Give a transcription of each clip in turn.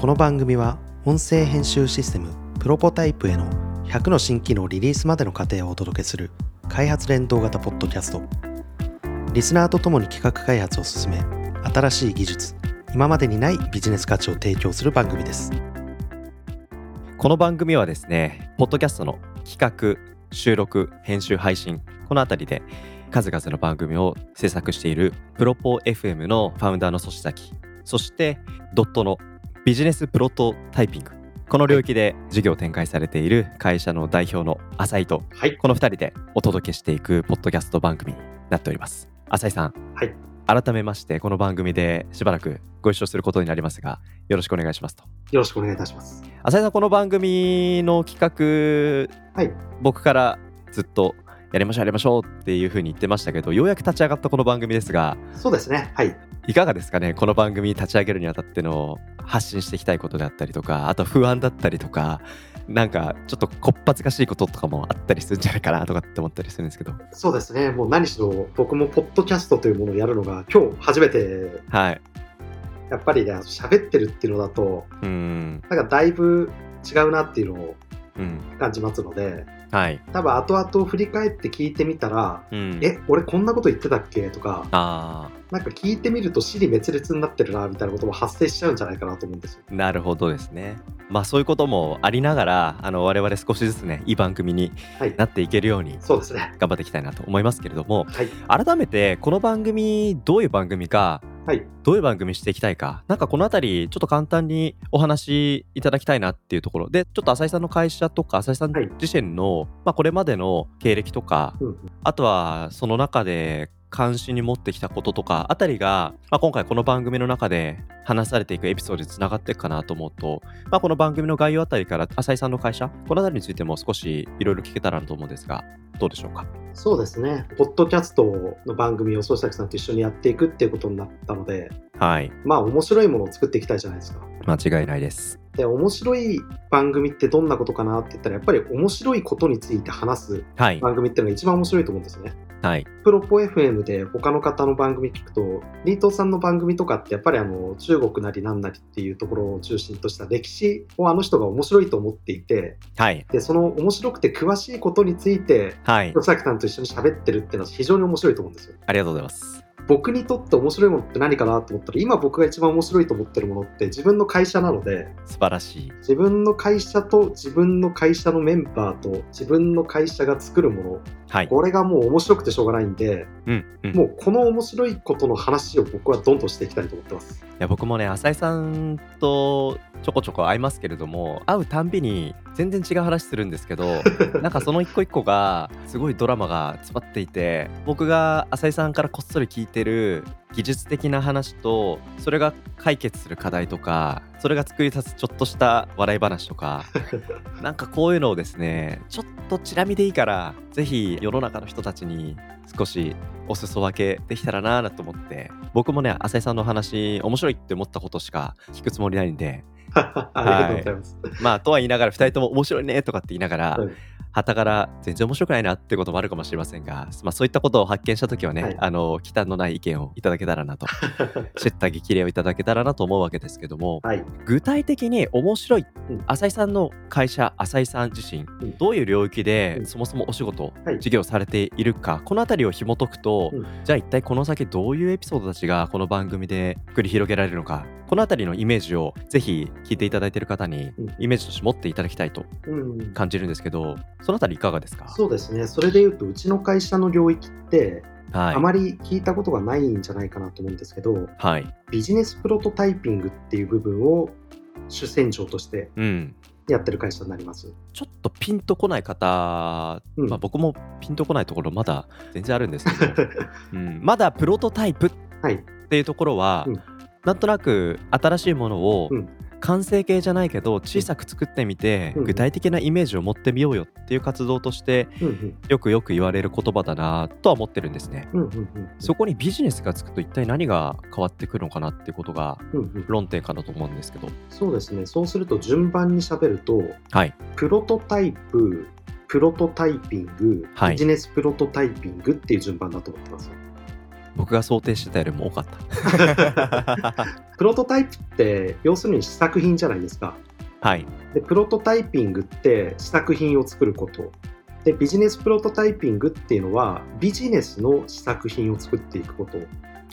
この番組は音声編集システムプロポタイプへの100の新機能リリースまでの過程をお届けする開発連動型ポッドキャスト。リスナーとともに企画開発を進め新しい技術今までにないビジネス価値を提供する番組です。この番組はですね、ポッドキャストの企画、収録、編集、配信、このあたりで数々の番組を制作しているプロポ FM のファウンダーの粗志崎、そしてドットのビジネスプロトタイピング、この領域で事業を展開されている会社の代表の浅井と、はい。この2人でお届けしていくポッドキャスト番組になっております。浅井さん、はい。改めましてこの番組でしばらくご一緒することになりますが、よろしくお願いしますと。よろしくお願いいたします。浅井さんこの番組の企画はい。僕からずっとやりましょうやりましょうっていうふうに言ってましたけどようやく立ち上がったこの番組ですがそうですね。はい。いかがですかね？この番組立ち上げるにあたっての発信していきたいことであったりとかあと不安だったりとかなんかちょっとこっぱずかしいこととかもあったりするんじゃないかなとかって思ったりするんですけど。そうですね。もう何しろ僕もポッドキャストというものをやるのが今日初めて。はい。やっぱりね喋ってるっていうのだとうーん。なんかだいぶ違うなっていうのをうん。感じますのではい多分後々振り返って聞いてみたらうんえ俺こんなこと言ってたっけ？とかあなんか聞いてみると死に滅裂になってるなみたいなことも発生しちゃうんじゃないかなと思うんですよ。ーなるほどですねまあそういうこともありながらあの我々少しずつねいい番組にはい。なっていけるようにそうですね。頑張っていきたいなと思いますけれどもはい。改めてこの番組どういう番組かはい。どういう番組していきたいかなんかこの辺りちょっと簡単にお話しいただきたいなっていうところでちょっと浅井さんの会社とか浅井さんはい自身の、まあ、これまでの経歴とかうんうん。あとはその中で関心に持ってきたこととかあたりが、まあ、今回この番組の中で話されていくエピソードにつながっていくかなと思うと、まあ、この番組の概要あたりから浅井さんの会社このあたりについても少しいろいろ聞けたらなと思うんですがどうでしょうか？そうですね。ポッドキャストの番組を総崎さんと一緒にやっていくっていうことになったので、はいまあ面白いものを作っていきたいじゃないですか。間違いないですで、面白い番組ってどんなことかなって言ったら、やっぱり面白いことについて話すはい番組っていうのが一番面白いと思うんですね。はいプロポ FM で他の方の番組聞くと、リートさんの番組とかってやっぱりあの中国なりなんなりっていうところを中心とした歴史をあの人が面白いと思っていて、はい。で、その面白くて詳しいことについて、はい。吉崎さんと一緒に喋ってるっていうのは非常に面白いと思うんですよ。ありがとうございます僕にとって面白いものって何かなと思ったら、今僕が一番面白いと思ってるものって自分の会社なので、素晴らしい。自分の会社と自分の会社のメンバーと自分の会社が作るもの、はい。これがもう面白くてしょうがないんで、うんうん。もうこの面白いことの話を僕はどんどんしていきたいと思ってます。いや僕もね浅井さんとちょこちょこ会いますけれども会うたんびに全然違う話するんですけど なんかその一個一個がすごいドラマが詰まっていて僕が浅井さんからこっそり聞いてる技術的な話とそれが解決する課題とかそれが作り出すちょっとした笑い話とか なんかこういうのをですねちょっとチラ見でいいからぜひ世の中の人たちに少しお裾分けできたらなぁと思って僕もね浅井さんの話面白いって思ったことしか聞くつもりないんでありがとうございます。まあとは言いながら2人とも面白いねとかって言いながら、はい旗から全然面白くないなってこともあるかもしれませんが、まあ、そういったことを発見した時はね、はい。あの忌憚のない意見をいただけたらなと知った激励をいただけたらなと思うわけですけどもはい。具体的に面白い、うん。浅井さんの会社浅井さん自身、うん。どういう領域で、うん。そもそもお仕事、はい。事業されているかこの辺りを紐解くと、うん。じゃあ一体この先どういうエピソードたちがこの番組で繰り広げられるのかこの辺りのイメージをぜひ聞いていただいている方にうん。イメージとして持っていただきたいとうん、感じるんですけどその辺りいかがですか？そうですね。それで言うと、うちの会社の領域って、はい。あまり聞いたことがないんじゃないかなと思うんですけど、はい。ビジネスプロトタイピングっていう部分を主戦場としてうん。やってる会社になります。ちょっとピンとこない方、うん。まあ、僕もピンとこないところまだ全然あるんですけど、うん、まだプロトタイプっはい。ていうところは、うん。なんとなく新しいものをうん完成形じゃないけど小さく作ってみて、うん具体的なイメージを持ってみようよっていう活動としてよくよく言われる言葉だなとは思ってるんですね。そこにビジネスがつくと一体何が変わってくるのかなっていうことが論点かなと思うんですけど。そうですね。そうすると順番に喋ると、はい。プロトタイプ、プロトタイピング、はいビジネスプロトタイピングっていう順番だと思ってます。僕が想定してたよりも多かった。プロトタイプって要するに試作品じゃないですか。はい。でプロトタイピングって試作品を作ることでビジネスプロトタイピングっていうのはビジネスの試作品を作っていくこと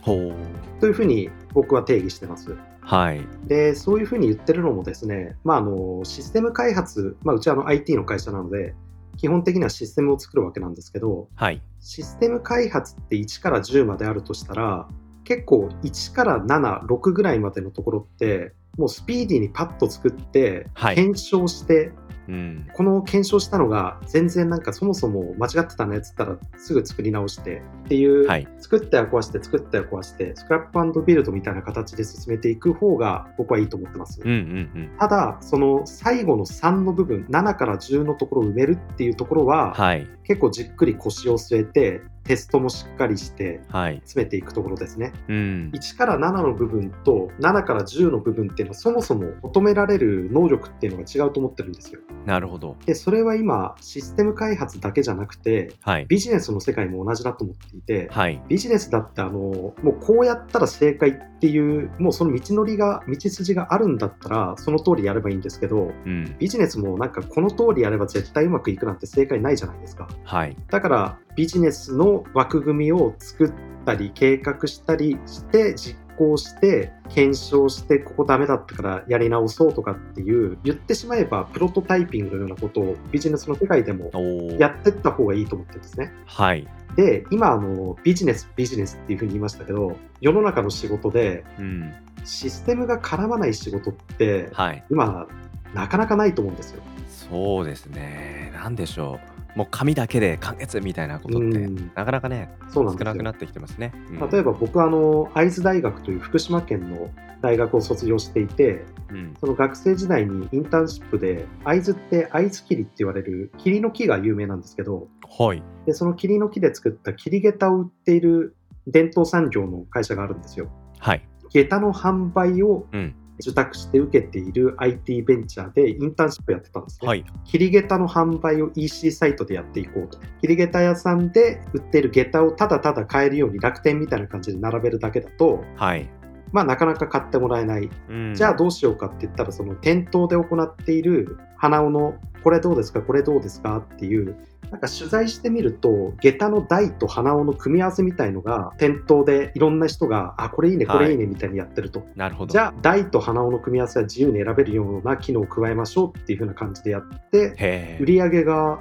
ほう。というふうに僕は定義してますはい。でそういうふうに言ってるのもですね、まあ、あのシステム開発、まあ、うちはあの IT の会社なので基本的にはシステムを作るわけなんですけどはい。システム開発って1から10まであるとしたら結構1から76ぐらいまでのところってもうスピーディーにパッと作ってはい。検証して、うん。この検証したのが全然なんかそもそも間違ってたねっつったらすぐ作り直してっていう、はい。作ったら壊して作ったら壊してスクラップビルドみたいな形で進めていく方が僕はいいと思ってます。うんうんうん。ただその最後の3の部分7から10のところを埋めるっていうところは、はい。結構じっくり腰を据えてテストもしっかりしてはい。詰めていくところですね。うん。1から7の部分と7から10の部分っていうのはそもそも求められる能力っていうのが違うと思ってるんですよ。なるほど。でそれは今システム開発だけじゃなくてはい。ビジネスの世界も同じだと思っていて、はい。ビジネスだってあのもうこうやったら正解っていうもうその道のりが道筋があるんだったらその通りやればいいんですけどうん。ビジネスもなんかこの通りやれば絶対うまくいくなんて正解ないじゃないですか。はい。だからビジネスの枠組みを作ったり計画したりして実行して検証してここダメだったからやり直そうとかっていう言ってしまえばプロトタイピングのようなことをビジネスの世界でもやってった方がいいと思ってるんですね。はい。で今あのビジネスビジネスっていうふうに言いましたけど世の中の仕事でうん。システムが絡まない仕事ってはい。今なかなかないと思うんですよ。そうですね。なんでしょう。もう紙だけで完結みたいなことって、うんなかなかね、そうなん少なくなってきてますね。うん例えば僕はあの会津大学という福島県の大学を卒業していてうん。その学生時代にインターンシップで会津って会津桐って言われる桐の木が有名なんですけどはい。でその桐の木で作った桐下駄を売っている伝統産業の会社があるんですよ。はい。下駄の販売をうん。受託して受けている IT ベンチャーでインターンシップやってたんですね。はい。桐下駄の販売を EC サイトでやっていこうと。桐下駄屋さんで売っている下駄をただただ買えるように楽天みたいな感じで並べるだけだと、はい。まあなかなか買ってもらえない。うんじゃあどうしようかって言ったら、その店頭で行っている花尾のこれどうですか、これどうですか？っていう、なんか取材してみると、下駄の台と花尾の組み合わせみたいのが店頭でいろんな人が、あ、これいいね、これいいねみたいにやってると。なるほど。じゃあ台と花尾の組み合わせは自由に選べるような機能を加えましょうっていう風な感じでやって、へ売り上げが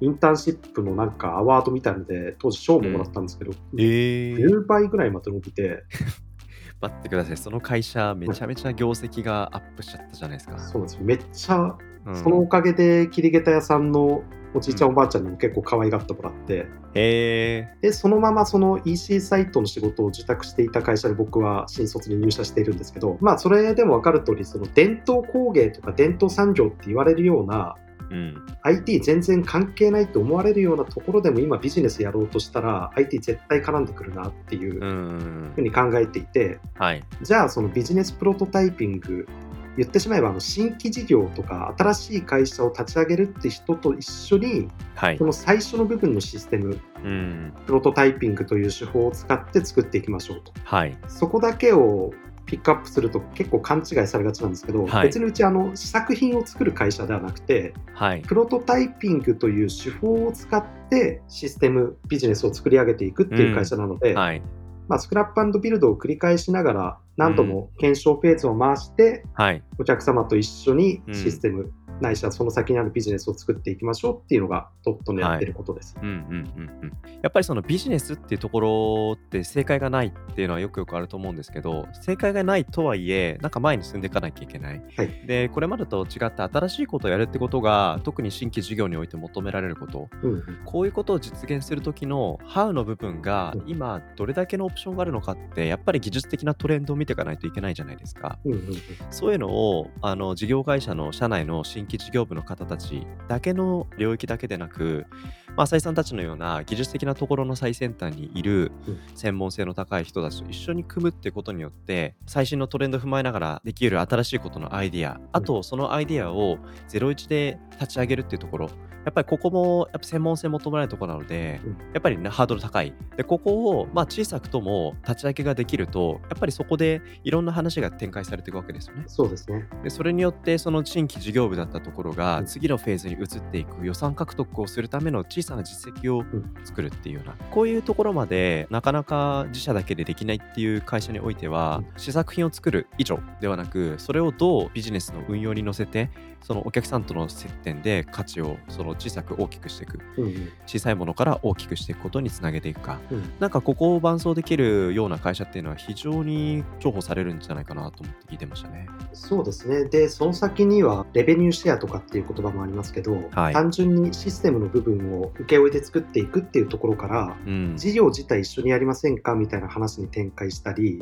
インターンシップのなんかアワードみたいので当時賞ももらったんですけど、え。えー、10倍ぐらいまで伸びて 待ってください。その会社、めちゃめちゃ業績がアップしちゃったじゃないですか。そうですよめっちゃうんそのおかげで桐下駄屋さんのおじいちゃんおばあちゃんにも結構可愛がってもらってへえ。でそのままその EC サイトの仕事を受託していた会社で僕は新卒に入社しているんですけどまあそれでも分かる通りその伝統工芸とか伝統産業って言われるようなうん。IT 全然関係ないと思われるようなところでも今ビジネスやろうとしたら IT 絶対絡んでくるなっていううふんう。に考えていてはい。じゃあそのビジネスプロトタイピング言ってしまえばあの新規事業とか新しい会社を立ち上げるって人と一緒にはいこ。の最初の部分のシステムうん。プロトタイピングという手法を使って作っていきましょうとはい。そこだけをピックアップすると結構勘違いされがちなんですけど、はい別にうちあの試作品を作る会社ではなくてはい。プロトタイピングという手法を使ってシステムビジネスを作り上げていくっていう会社なので、はい。まあ、スクラップビルドを繰り返しながら何度も検証フェーズを回して、はい。お客様と一緒にシステム、ないしはその先にあるビジネスを作っていきましょうっていうのがトットのやってることです。うんうんうんうん、やっぱりそのビジネスっていうところって正解がないっていうのはよくよくあると思うんですけど正解がないとはいえなんか前に進んでいかなきゃいけない。はい。でこれまでと違って新しいことをやるってことが特に新規事業において求められること。うんうん。こういうことを実現する時の How の部分がうん。今どれだけのオプションがあるのかってやっぱり技術的なトレンドを見ていかないといけないじゃないですか。うんうんうん。そういうのをあの事業会社の社内の新規事業部の方たちだけの領域だけでなく、まあ、浅井さんたちのような技術的なところの最先端にいる専門性の高い人たちと一緒に組むってことによって最新のトレンドを踏まえながらできる新しいことのアイディアあとそのアイディアを01で立ち上げるっていうところやっぱりここもやっぱ専門性求められるところなので、やっぱりね、ハードル高い。で、ここを、まあ、小さくとも立ち上げができると、やっぱりそこでいろんな話が展開されていくわけですよね。そうですね。で、それによって、その新規事業部だったところが、次のフェーズに移っていく予算獲得をするための小さな実績を作るっていうような、こういうところまでなかなか自社だけでできないっていう会社においては、試作品を作る以上ではなく、それをどうビジネスの運用に乗せて、そのお客さんとの接点で価値をその小さく大きくしていく、小さいものから大きくしていくことにつなげていくか、うん、なんかここを伴走できるような会社っていうのは非常に重宝されるんじゃないかなと思って聞いてましたね。そうですね。でその先にはレベニューシェアとかっていう言葉もありますけど、はい、単純にシステムの部分を請け負いで作っていくっていうところから、うん、事業自体一緒にやりませんかみたいな話に展開したり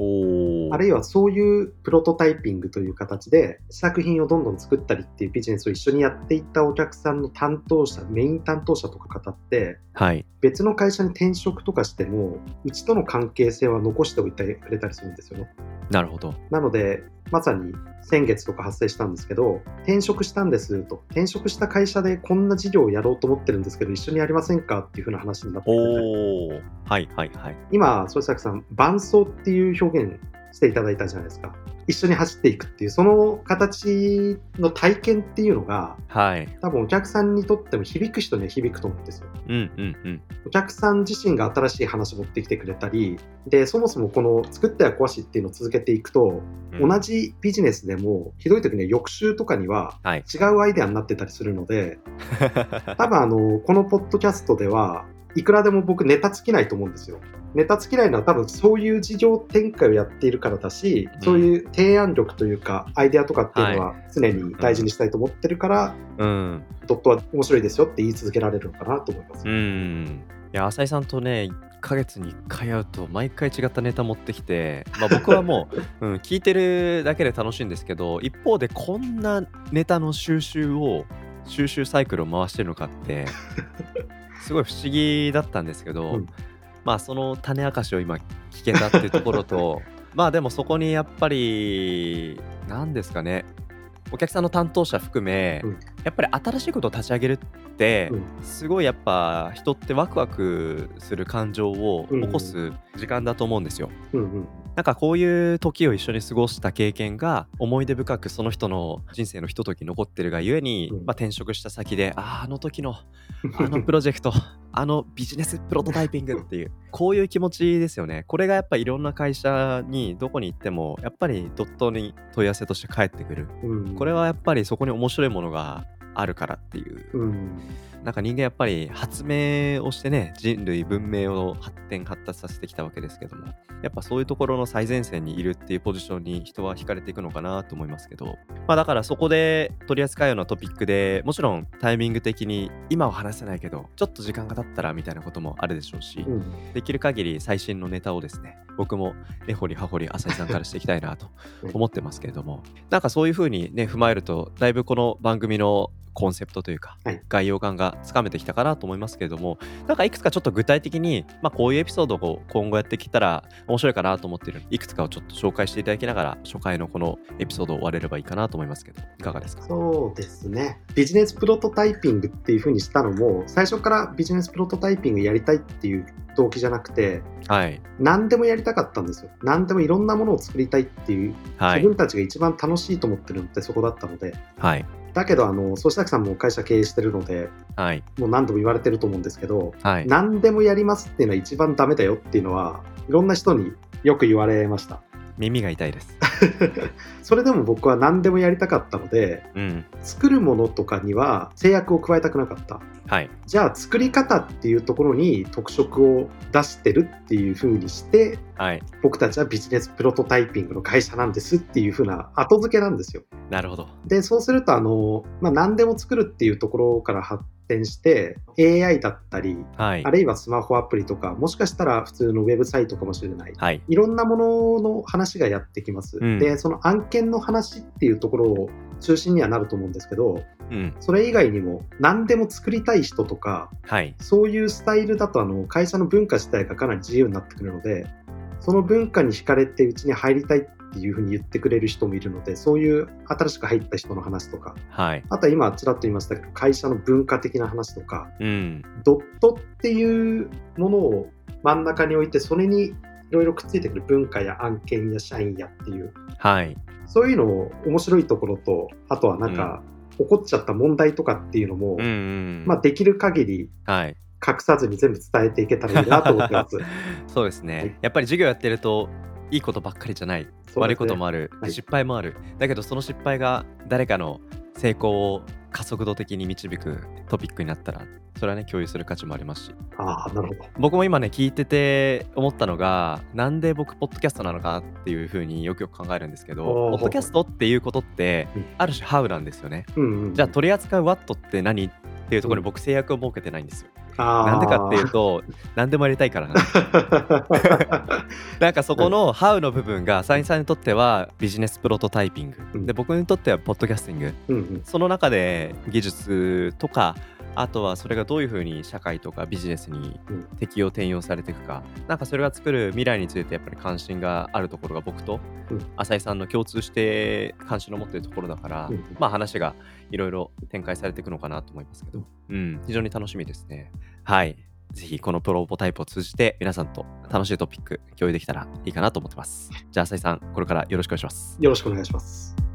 あるいはそういうプロトタイピングという形で試作品をどんどん作ったりっていうビジネスを一緒にやっていったお客さんの担当者メイン担当者とか方って、はい、別の会社に転職とかしてもうちとの関係性は残しておいてくれたりするんですよね。なるほど。なのでまさに先月とか発生したんですけど転職したんですと転職した会社でこんな事業をやろうと思ってるんですけど一緒にやりませんかっていうふうな話になっておはいはいはい。今曽崎さん伴走っていう表現していただいたじゃないですか。一緒に走っていくっていうその形の体験っていうのが、はい、多分お客さんにとっても響く人には響くと思うんですよ。うんうんうん、お客さん自身が新しい話を持ってきてくれたりでそもそもこの作っては壊しっていうのを続けていくと、うん、同じビジネスでもひどい時には翌週とかには違うアイデアになってたりするので、はい、多分あのこのポッドキャストではいくらでも僕ネタ尽きないと思うんですよ。ネタ尽きないのは多分そういう事業展開をやっているからだし、うん、そういう提案力というかアイデアとかっていうのは常に大事にしたいと思ってるから、うん、ドットは面白いですよって言い続けられるのかなと思います。うんいや浅井さんとね1ヶ月に1回会うと毎回違ったネタ持ってきて、まあ、僕はもう、うん、聞いてるだけで楽しいんですけど一方でこんなネタの収集を収集サイクルを回してるのかってすごい不思議だったんですけど、うん、まあその種明かしを今聞けたっていうところと まあでもそこにやっぱり何ですかねお客さんの担当者含め、うん、やっぱり新しいことを立ち上げるって、うん、すごいやっぱ人ってワクワクする感情を起こす時間だと思うんですよ。うんうんなんかこういう時を一緒に過ごした経験が思い出深くその人の人生のひととき残ってるがゆえに、まあ、転職した先であああの時の あのプロジェクトあのビジネスプロトタイピングっていうこういう気持ちですよね。これがやっぱいろんな会社にどこに行ってもやっぱりドットに問い合わせとして返ってくる、これはやっぱりそこに面白いものがあるからっていう、うん、なんか人間やっぱり発明をしてね人類文明を発展発達させてきたわけですけどもやっぱそういうところの最前線にいるっていうポジションに人は惹かれていくのかなと思いますけど。まあだからそこで取り扱うようなトピックでもちろんタイミング的に今は話せないけどちょっと時間が経ったらみたいなこともあるでしょうし、うん、できる限り最新のネタをですね僕も根掘り葉掘り浅井さんからしていきたいなと 思ってますけれどもなんかそういうふうにね踏まえるとだいぶこの番組のコンセプトというか、はい、概要感がつかめてきたかなと思いますけれども、なんかいくつかちょっと具体的に、まあ、こういうエピソードを今後やってきたら面白いかなと思っているいくつかをちょっと紹介していただきながら、初回のこのエピソードを終われればいいかなと思いますけど、いかがですか？そうですね。ビジネスプロトタイピングっていうふうにしたのも、最初からビジネスプロトタイピングやりたいっていう動機じゃなくて、はい、何でもやりたかったんですよ。何でもいろんなものを作りたいっていう、はい、自分たちが一番楽しいと思ってるのってそこだったので、はい、だけど、あの、総志崎さんも会社経営してるので、はい、もう何度も言われてると思うんですけど、はい、何でもやりますっていうのは一番ダメだよっていうのは、いろんな人によく言われました。耳が痛いです。それでも僕は何でもやりたかったので、うん、作るものとかには制約を加えたくなかった。はい、じゃあ作り方っていうところに特色を出してるっていうふうにして、はい、僕たちはビジネスプロトタイピングの会社なんですっていうふうな後付けなんですよ。なるほど。で、そうするとあの、まあ、何でも作るっていうところから発展して AI だったり、はいあ。るいはスマホアプリとか、もしかしたら普通のウェブサイトかもしれない。はい。いろんなものの話がやってきます。うんで、その案件の話っていうところを中心にはなると思うんですけど、うん。それ以外にも何でも作りたい人とか、はい。そういうスタイルだとあの会社の文化自体がかなり自由になってくるので、その文化に惹かれてうちに入りたいっていうふうに言ってくれる人もいるので、そういう新しく入った人の話とか、はい。あとは今ちらっと言いましたけど、会社の文化的な話とか、うん。ドットっていうものを真ん中に置いて、それにいろいろくっついてくる文化や案件や社員やっていう、はい。そういうのを面白いところと、あとはなんか、起こっちゃった問題とかっていうのも、うんうん。まあ、できる限りはい。隠さずに全部伝えていけたらいいなと思ってます。そうですね、はい。やっぱり授業やってるといいことばっかりじゃない、悪いこともあある、はい。失敗もある。だけどその失敗が誰かの成功を加速度的に導くトピックになったらそれはね共有する価値もありますし。あー、なるほど。僕も今ね聞いてて思ったのがなんで僕ポッドキャストなのかっていうふうによくよく考えるんですけどポッドキャストっていうことってうん。ある種ハウなんですよね。うんうん、じゃあ取り扱う What って何っていうところに僕制約を設けてないんですよ。なんでかっていうと何でもやりたいからなんです なんかそこの How の部分がサインさんにとってはビジネスプロトタイピング、うん。で僕にとってはポッドキャスティング。その中で技術とかあとはそれがどういうふうに社会とかビジネスにうん適用転用されていくか、なんかそれが作る未来についてやっぱり関心があるところが僕とうん浅井さんの共通して関心を持っているところだから、うんまあ話がいろいろ展開されていくのかなと思いますけど、うん、非常に楽しみですね。はい。ぜひこのプロポタイプを通じて皆さんと楽しいトピック共有できたらいいかなと思ってます。じゃあ浅井さん、これからよろしくお願いします。よろしくお願いします。